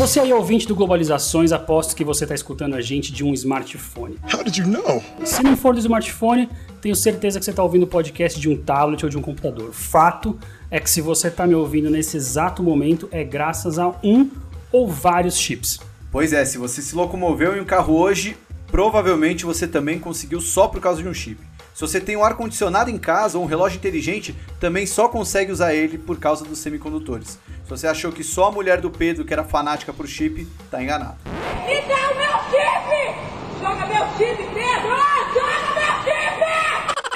Você aí, ouvinte do Globalizações, aposto que você está escutando a gente de um smartphone. How did you know? Se não for do smartphone, tenho certeza que você está ouvindo o podcast de um tablet ou de um computador. Fato é que se você está me ouvindo nesse exato momento, é graças a um ou vários chips. Pois é, se você se locomoveu em um carro hoje, provavelmente você também conseguiu só por causa de um chip. Se você tem um ar-condicionado em casa ou um relógio inteligente, também só consegue usar ele por causa dos semicondutores. Se você achou que só a mulher do Pedro, que era fanática por chip, tá enganado. Me dá o meu chip! Joga meu chip, Pedro!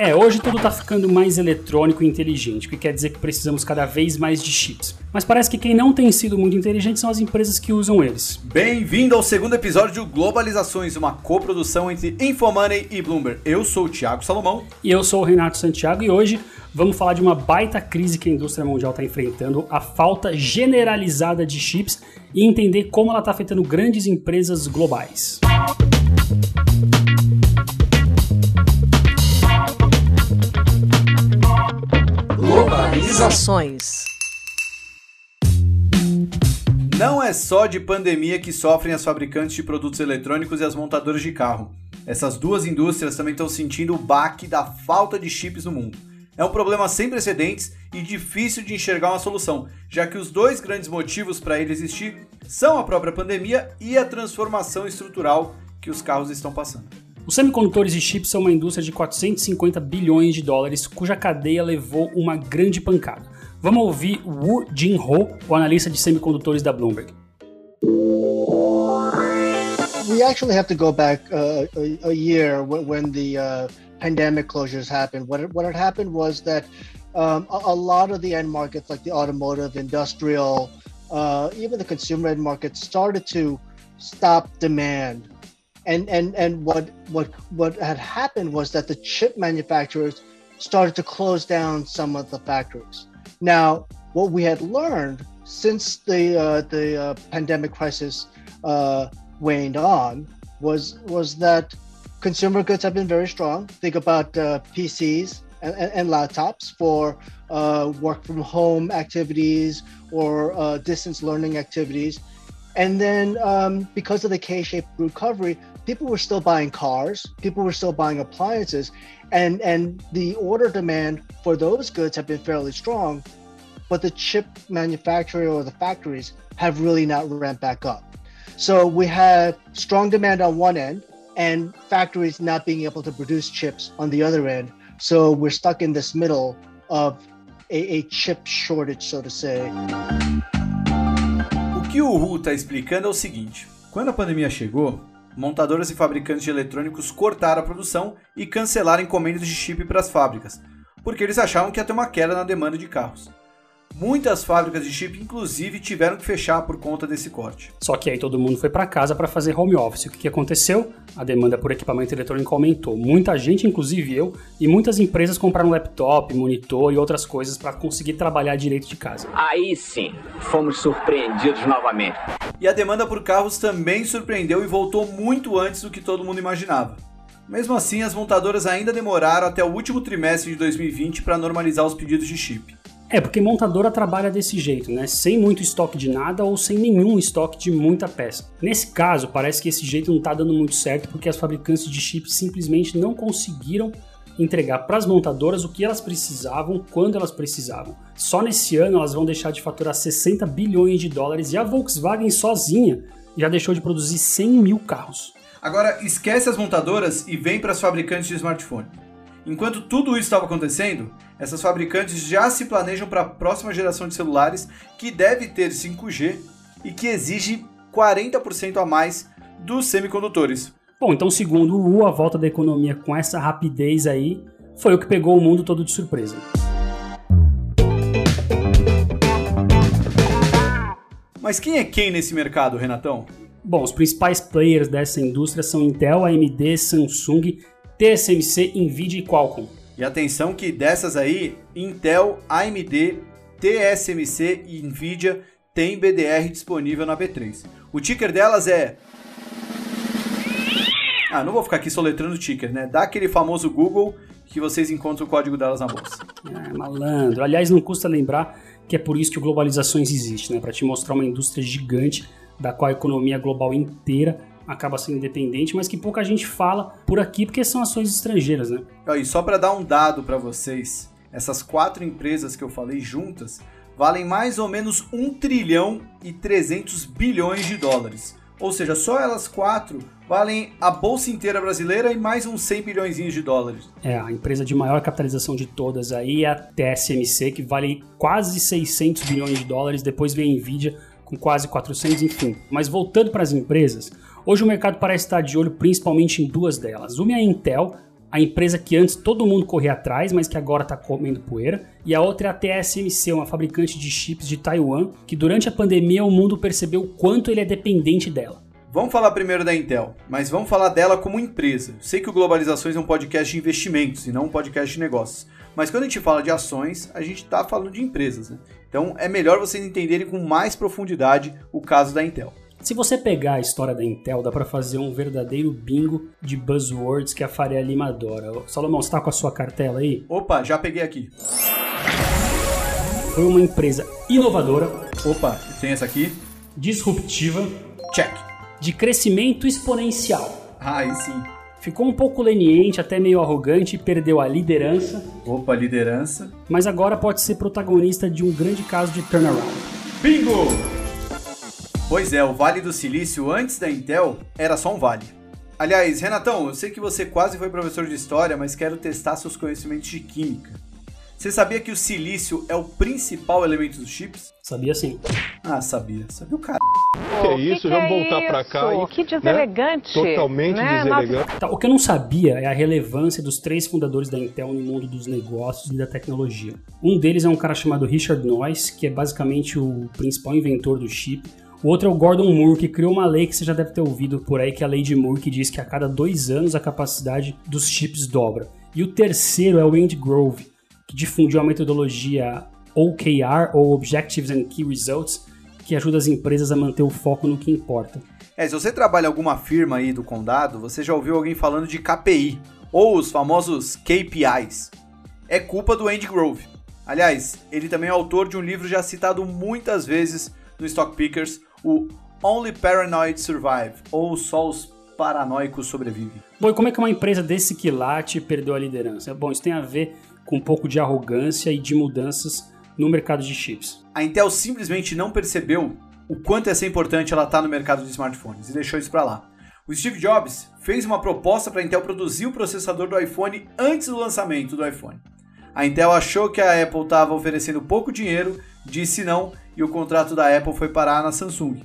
É, hoje tudo tá ficando mais eletrônico e inteligente, o que quer dizer que precisamos cada vez mais de chips. Mas parece que quem não tem sido muito inteligente são as empresas que usam eles. Bem-vindo ao segundo episódio de Globalizações, uma coprodução entre Infomoney e Bloomberg. Eu sou o Thiago Salomão. E eu sou o Renato Santiago e hoje vamos falar de uma baita crise que a indústria mundial está enfrentando, a falta generalizada de chips e entender como ela está afetando grandes empresas globais. Globalizações. Não é só de pandemia que sofrem as fabricantes de produtos eletrônicos e as montadoras de carro. Essas duas indústrias também estão sentindo o baque da falta de chips no mundo. É um problema sem precedentes e difícil de enxergar uma solução, já que os dois grandes motivos para ele existir são a própria pandemia e a transformação estrutural que os carros estão passando. Os semicondutores e chips são uma indústria de 450 bilhões de dólares, cuja cadeia levou uma grande pancada. Vamos ouvir Wu Jin-ho, o analista de semicondutores da Bloomberg. We actually have to go back uh, a, a, year when the uh, pandemic closures happened. What what had happened was that um, a, a, lot of the end markets, like the automotive, industrial, uh, even the consumer end markets, started to stop demand and and and what what what had happened was that the chip manufacturers started to close down some of the factories. Now, what we had learned since the uh, the uh, pandemic crisis uh, waned on was was that consumer goods have been very strong. Think about uh, PCs and, and, laptops for uh, work from home activities or uh, distance learning activities. And then um, because of the K-shaped recovery, people were still buying cars, people were still buying appliances, and and the order demand for those goods have been fairly strong, but the chip manufacturer or the factories have really not ramped back up. So we had strong demand on one end and factories not being able to produce chips on the other end. So we're stuck in this middle of a, a chip shortage, so to say. O que o Hu está explicando é o seguinte: quando a pandemia chegou, montadoras e fabricantes de eletrônicos cortaram a produção e cancelaram encomendas de chip para as fábricas, porque eles achavam que ia ter uma queda na demanda de carros. Muitas fábricas de chip, inclusive, tiveram que fechar por conta desse corte. Só que aí todo mundo foi para casa para fazer home office. O que, que aconteceu? A demanda por equipamento eletrônico aumentou. Muita gente, inclusive eu, e muitas empresas compraram laptop, monitor e outras coisas para conseguir trabalhar direito de casa. Aí sim, fomos surpreendidos novamente. E a demanda por carros também surpreendeu e voltou muito antes do que todo mundo imaginava. Mesmo assim, as montadoras ainda demoraram até o último trimestre de 2020 para normalizar os pedidos de chip. É, porque montadora trabalha desse jeito, né? Sem muito estoque de nada ou sem nenhum estoque de muita peça. Nesse caso, parece que esse jeito não está dando muito certo porque as fabricantes de chips simplesmente não conseguiram entregar para as montadoras o que elas precisavam, quando elas precisavam. Só nesse ano elas vão deixar de faturar 60 bilhões de dólares e a Volkswagen sozinha já deixou de produzir 100 mil carros. Agora, esquece as montadoras e vem para as fabricantes de smartphone. Enquanto tudo isso estava acontecendo, essas fabricantes já se planejam para a próxima geração de celulares que deve ter 5G e que exige 40% a mais dos semicondutores. Bom, então, segundo o U, a volta da economia com essa rapidez aí foi o que pegou o mundo todo de surpresa. Mas quem é quem nesse mercado, Renatão? Bom, os principais players dessa indústria são Intel, AMD, Samsung, TSMC, Nvidia e Qualcomm. E atenção que dessas aí, Intel, AMD, TSMC e Nvidia têm BDR disponível na B3. O ticker delas é ah, não vou ficar aqui soletrando o ticker, né? Dá aquele famoso Google que vocês encontram o código delas na bolsa. É, malandro. Aliás, não custa lembrar que é por isso que o Globalizações existe, né? Para te mostrar uma indústria gigante da qual a economia global inteira acaba sendo independente, mas que pouca gente fala por aqui porque são ações estrangeiras, né? E só para dar um dado para vocês, essas quatro empresas que eu falei juntas valem mais ou menos 1 trilhão e 300 bilhões de dólares. Ou seja, só elas quatro valem a bolsa inteira brasileira e mais uns 100 bilhões de dólares. É, a empresa de maior capitalização de todas aí é a TSMC, que vale quase 600 bilhões de dólares, depois vem a Nvidia com quase 400, enfim. Mas voltando para as empresas, hoje o mercado parece estar de olho principalmente em duas delas. Uma é a Intel, a empresa que antes todo mundo corria atrás, mas que agora está comendo poeira. E a outra é a TSMC, uma fabricante de chips de Taiwan, que durante a pandemia o mundo percebeu o quanto ele é dependente dela. Vamos falar primeiro da Intel, mas vamos falar dela como empresa. Sei que o Globalizações é um podcast de investimentos e não um podcast de negócios. Mas quando a gente fala de ações, a gente está falando de empresas. Né? Então é melhor vocês entenderem com mais profundidade o caso da Intel. Se você pegar a história da Intel, dá para fazer um verdadeiro bingo de buzzwords que a Faria Lima adora. Salomão, você tá com a sua cartela aí? Opa, já peguei aqui. Foi uma empresa inovadora. Opa, tem essa aqui. Disruptiva. Check. De crescimento exponencial. Ah, aí sim. Ficou um pouco leniente, até meio arrogante, perdeu a liderança. Opa, liderança. Mas agora pode ser protagonista de um grande caso de turnaround. Bingo! Pois é, o Vale do Silício antes da Intel era só um vale. Aliás, Renatão, eu sei que você quase foi professor de história, mas quero testar seus conhecimentos de química. Você sabia que o silício é o principal elemento dos chips? Sabia sim. Ah, sabia. Sabia o cara. Que é isso? Que Vamos é voltar para cá. E, que deselegante. Né? Totalmente né? deselegante. Tá, o que eu não sabia é a relevância dos três fundadores da Intel no mundo dos negócios e da tecnologia. Um deles é um cara chamado Richard Noyce, que é basicamente o principal inventor do chip. O outro é o Gordon Moore, que criou uma lei que você já deve ter ouvido por aí, que é a lei de Moore, que diz que a cada dois anos a capacidade dos chips dobra. E o terceiro é o Andy Grove, que difundiu a metodologia OKR, ou Objectives and Key Results, que ajuda as empresas a manter o foco no que importa. É, se você trabalha em alguma firma aí do condado, você já ouviu alguém falando de KPI, ou os famosos KPIs. É culpa do Andy Grove. Aliás, ele também é autor de um livro já citado muitas vezes no Stock Pickers, o Only Paranoid Survive, ou só os paranoicos sobrevivem. Bom, e como é que uma empresa desse quilate perdeu a liderança? Bom, isso tem a ver com um pouco de arrogância e de mudanças no mercado de chips. A Intel simplesmente não percebeu o quanto ia ser importante ela estar tá no mercado de smartphones e deixou isso para lá. O Steve Jobs fez uma proposta para a Intel produzir o processador do iPhone antes do lançamento do iPhone. A Intel achou que a Apple estava oferecendo pouco dinheiro, disse não e o contrato da Apple foi parar na Samsung.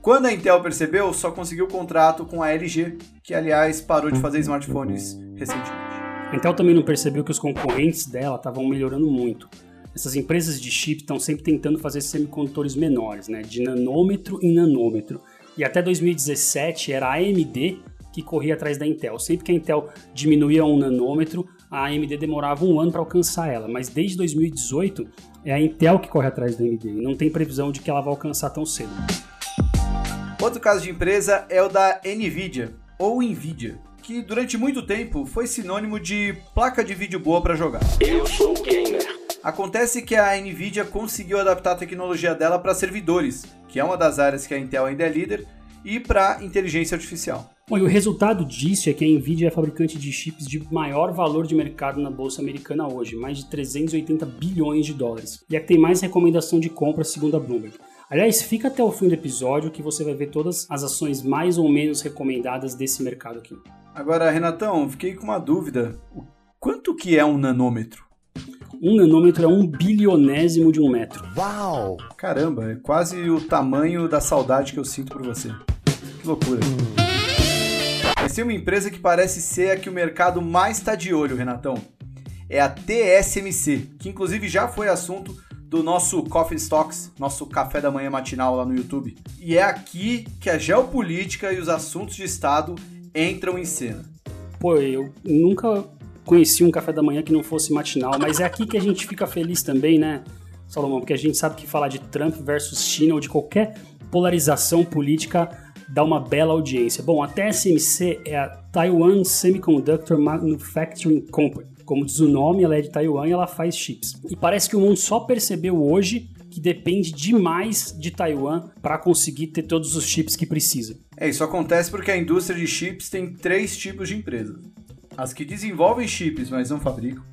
Quando a Intel percebeu, só conseguiu o contrato com a LG, que aliás parou de fazer smartphones recentemente. A Intel também não percebeu que os concorrentes dela estavam melhorando muito. Essas empresas de chip estão sempre tentando fazer semicondutores menores, né, de nanômetro em nanômetro. E até 2017 era a AMD que corria atrás da Intel. Sempre que a Intel diminuía um nanômetro, a AMD demorava um ano para alcançar ela, mas desde 2018 é a Intel que corre atrás da AMD e não tem previsão de que ela vai alcançar tão cedo. Outro caso de empresa é o da Nvidia, ou Nvidia, que durante muito tempo foi sinônimo de placa de vídeo boa para jogar. Eu sou gamer. Acontece que a Nvidia conseguiu adaptar a tecnologia dela para servidores, que é uma das áreas que a Intel ainda é líder, e para inteligência artificial. Bom, e o resultado disso é que a Nvidia é a fabricante de chips de maior valor de mercado na bolsa americana hoje, mais de 380 bilhões de dólares. E é que tem mais recomendação de compra segundo a Bloomberg. Aliás, fica até o fim do episódio que você vai ver todas as ações mais ou menos recomendadas desse mercado aqui. Agora, Renatão, fiquei com uma dúvida. Quanto que é um nanômetro? Um nanômetro é um bilionésimo de um metro. Uau! Caramba, é quase o tamanho da saudade que eu sinto por você. Que loucura. Mas tem uma empresa que parece ser a que o mercado mais está de olho, Renatão. É a TSMC, que inclusive já foi assunto do nosso Coffee Stocks, nosso café da manhã matinal lá no YouTube. E é aqui que a geopolítica e os assuntos de Estado entram em cena. Pô, eu nunca conheci um café da manhã que não fosse matinal, mas é aqui que a gente fica feliz também, né, Salomão? Porque a gente sabe que falar de Trump versus China ou de qualquer polarização política dá uma bela audiência. Bom, a TSMC é a Taiwan Semiconductor Manufacturing Company. Como diz o nome, ela é de Taiwan e ela faz chips. E parece que o mundo só percebeu hoje que depende demais de Taiwan para conseguir ter todos os chips que precisa. É, isso acontece porque a indústria de chips tem três tipos de empresas: as que desenvolvem chips, mas não fabricam,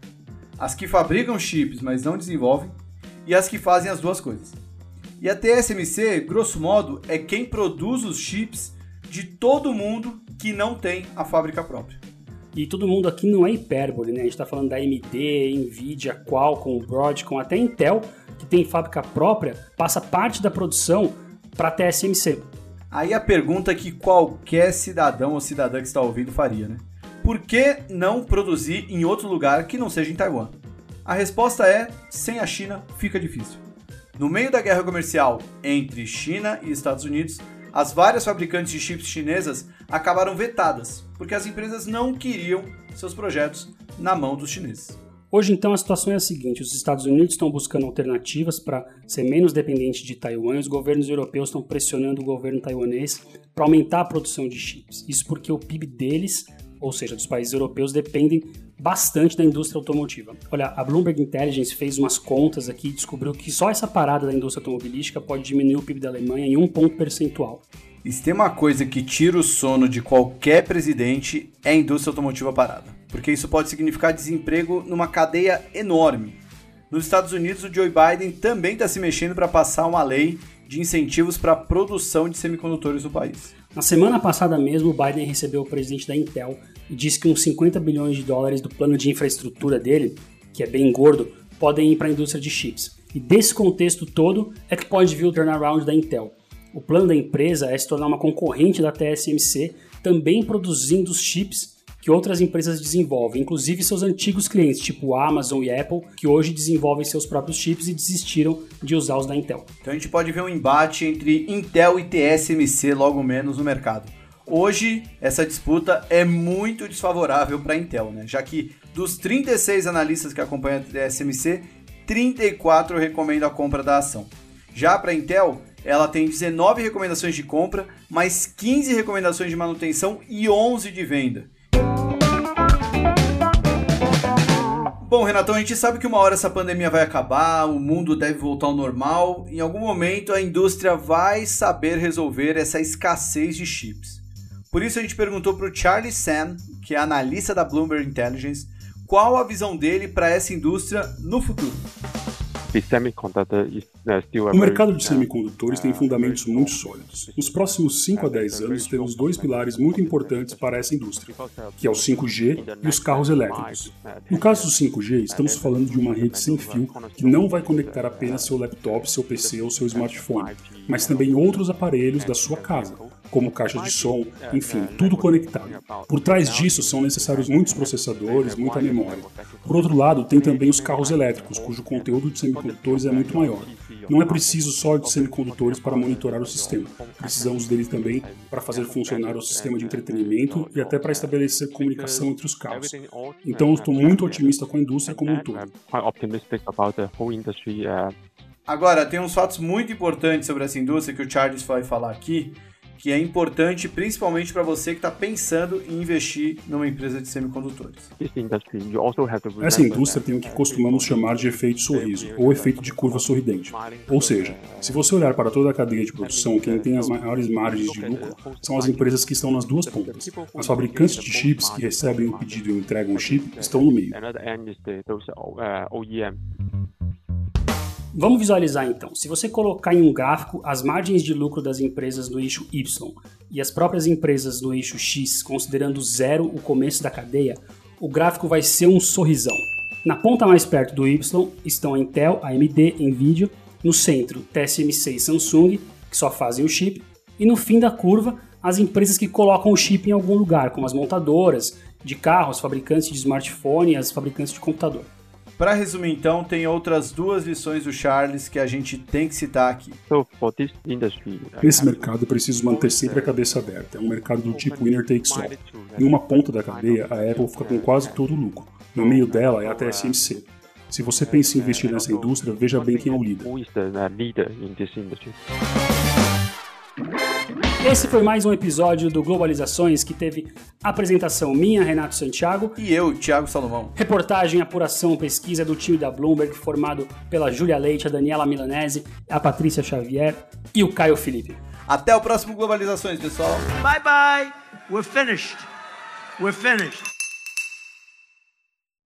as que fabricam chips, mas não desenvolvem, e as que fazem as duas coisas. E a TSMC, grosso modo, é quem produz os chips de todo mundo que não tem a fábrica própria. E todo mundo aqui não é hipérbole, né? A gente está falando da AMD, Nvidia, Qualcomm, Broadcom, até Intel, que tem fábrica própria, passa parte da produção para a TSMC. Aí a pergunta que qualquer cidadão ou cidadã que está ouvindo faria, né? Por que não produzir em outro lugar que não seja em Taiwan? A resposta é: sem a China fica difícil. No meio da guerra comercial entre China e Estados Unidos, as várias fabricantes de chips chinesas acabaram vetadas, porque as empresas não queriam seus projetos na mão dos chineses. Hoje, então, a situação é a seguinte: os Estados Unidos estão buscando alternativas para ser menos dependente de Taiwan e os governos europeus estão pressionando o governo taiwanês para aumentar a produção de chips. Isso porque o PIB deles, ou seja, dos países europeus, dependem bastante da indústria automotiva. Olha, a Bloomberg Intelligence fez umas contas aqui e descobriu que só essa parada da indústria automobilística pode diminuir o PIB da Alemanha em um ponto percentual. E se tem uma coisa que tira o sono de qualquer presidente é a indústria automotiva parada, porque isso pode significar desemprego numa cadeia enorme. Nos Estados Unidos, o Joe Biden também está se mexendo para passar uma lei de incentivos para a produção de semicondutores no país. Na semana passada mesmo, o Biden recebeu o presidente da Intel disse que uns 50 bilhões de dólares do plano de infraestrutura dele, que é bem gordo, podem ir para a indústria de chips. E desse contexto todo é que pode vir o turnaround da Intel. O plano da empresa é se tornar uma concorrente da TSMC, também produzindo os chips que outras empresas desenvolvem, inclusive seus antigos clientes, tipo Amazon e Apple, que hoje desenvolvem seus próprios chips e desistiram de usar os da Intel. Então a gente pode ver um embate entre Intel e TSMC logo menos no mercado. Hoje, essa disputa é muito desfavorável para a Intel, né? já que dos 36 analistas que acompanham a TSMC, 34 recomendam a compra da ação. Já para a Intel, ela tem 19 recomendações de compra, mais 15 recomendações de manutenção e 11 de venda. Bom, Renatão, a gente sabe que uma hora essa pandemia vai acabar, o mundo deve voltar ao normal. Em algum momento a indústria vai saber resolver essa escassez de chips. Por isso a gente perguntou para o Charlie Sam, que é analista da Bloomberg Intelligence, qual a visão dele para essa indústria no futuro. Uh, o mercado de semicondutores tem uh, fundamentos muito sólidos. Nos próximos 5 a 10 anos, temos dois pilares muito importantes para essa indústria, que é o 5G e os carros elétricos. No caso do 5G, estamos falando de uma rede sem fio que não vai conectar apenas seu laptop, seu PC ou seu smartphone, mas também outros aparelhos da sua casa, como caixa de som, enfim, tudo conectado. Por trás disso são necessários muitos processadores, muita memória. Por outro lado, tem também os carros elétricos, cujo conteúdo de semicondutores é muito maior. Não é preciso só de semicondutores para monitorar o sistema. Precisamos deles também para fazer funcionar o sistema de entretenimento e até para estabelecer comunicação entre os carros. Então, estou muito otimista com a indústria como um todo. Agora, tem uns fatos muito importantes sobre essa indústria que o Charles vai falar aqui, que é importante principalmente para você que está pensando em investir numa empresa de semicondutores. Essa indústria tem o que costumamos chamar de efeito sorriso, ou efeito de curva sorridente. Ou seja, se você olhar para toda a cadeia de produção, quem tem as maiores margens de lucro são as empresas que estão nas duas pontas. As fabricantes de chips que recebem o pedido e entregam o chip estão no meio. Vamos visualizar então. Se você colocar em um gráfico as margens de lucro das empresas no eixo Y e as próprias empresas no eixo X, considerando zero o começo da cadeia, o gráfico vai ser um sorrisão. Na ponta mais perto do Y estão a Intel, AMD, Nvidia, no centro TSMC e Samsung, que só fazem o chip, e no fim da curva as empresas que colocam o chip em algum lugar, como as montadoras de carros, fabricantes de smartphone e as fabricantes de computador. Para resumir, então, tem outras duas lições do Charles que a gente tem que citar aqui. Nesse mercado, preciso manter sempre a cabeça aberta. É um mercado do tipo winner takes all. Em uma ponta da cadeia, a Apple fica com quase todo o lucro. No meio dela é a TSMC. Se você pensa em investir nessa indústria, veja bem quem é o líder. Esse foi mais um episódio do Globalizações que teve apresentação minha, Renato Santiago. E eu, Thiago Salomão. Reportagem, apuração, pesquisa do time da Bloomberg, formado pela Júlia Leite, a Daniela Milanese, a Patrícia Xavier e o Caio Felipe. Até o próximo Globalizações, pessoal. Bye bye. We're finished. We're finished.